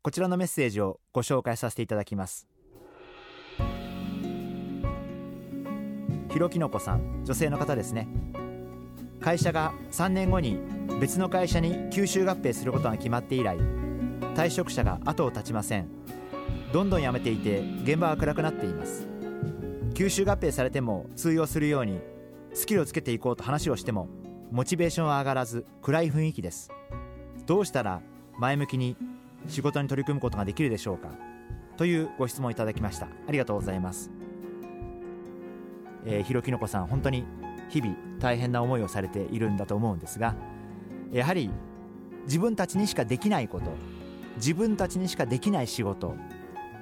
こちらのメッセージをご紹介させていただきます。ひろきのこさん女性の方ですね。会社が3年後に別の会社に吸収合併することが決まって以来退職者が後を絶ちません。どんどん辞めていて現場は暗くなっています。吸収合併されても通用するようにスキルをつけていこうと話をしてもモチベーションは上がらず暗い雰囲気です。どうしたら前向きに仕事に取り組むことができるでしょうか？というご質問いただきました。ありがとうございます。えー、ひろきのこさん本当に日々大変な思いをされているんだと思うんですがやはり自分たちにしかできないこと自分たちにしかできない仕事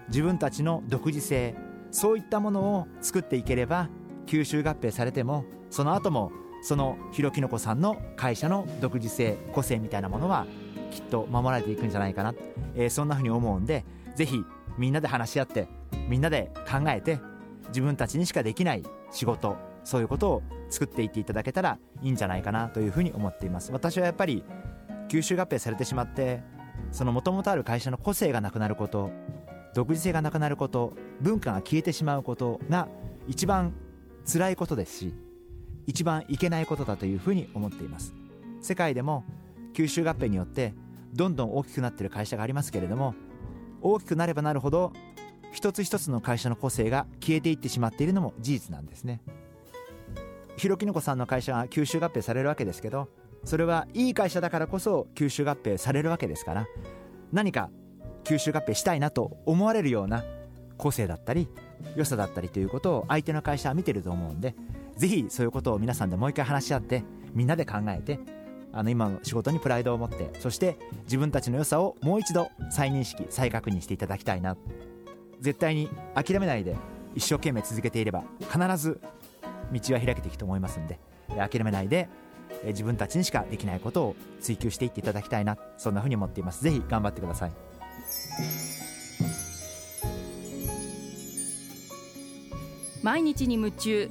自分たちの独自性そういったものを作っていければ吸収合併されてもその後もそのひろきのこさんの会社の独自性個性みたいなものはきっと守られていくんじゃないかな、えー、そんなふうに思うんでぜひみんなで話し合ってみんなで考えて自分たちにしかできない仕事そういうことを作っていっていただけたらいいんじゃないかなというふうに思っています。私はやっぱり吸収合併されてしまってそのもともとある会社の個性がなくなること独自性がなくなること文化が消えてしまうことが一番辛いことですし一番いけないことだというふうに思っています。世界でも吸収合併によってどんどん大きくなっている会社がありますけれども大きくなればなるほど一つ一つの会社の個性が消えていってしまっているのも事実なんですね。ひろきのこさんの会社が吸収合併されるわけですけどそれはいい会社だからこそ吸収合併されるわけですから何か吸収合併したいなと思われるような個性だったり良さだったりということを相手の会社は見てると思うんでぜひそういうことを皆さんでもう一回話し合ってみんなで考えてあの今の仕事にプライドを持ってそして自分たちの良さをもう一度再認識再確認していただきたいな。絶対に諦めないで一生懸命続けていれば必ず道は開けていくと思いますんで諦めないで自分たちにしかできないことを追求していっていただきたいな。そんなふうに思っています。ぜひ頑張ってください。毎日に夢中。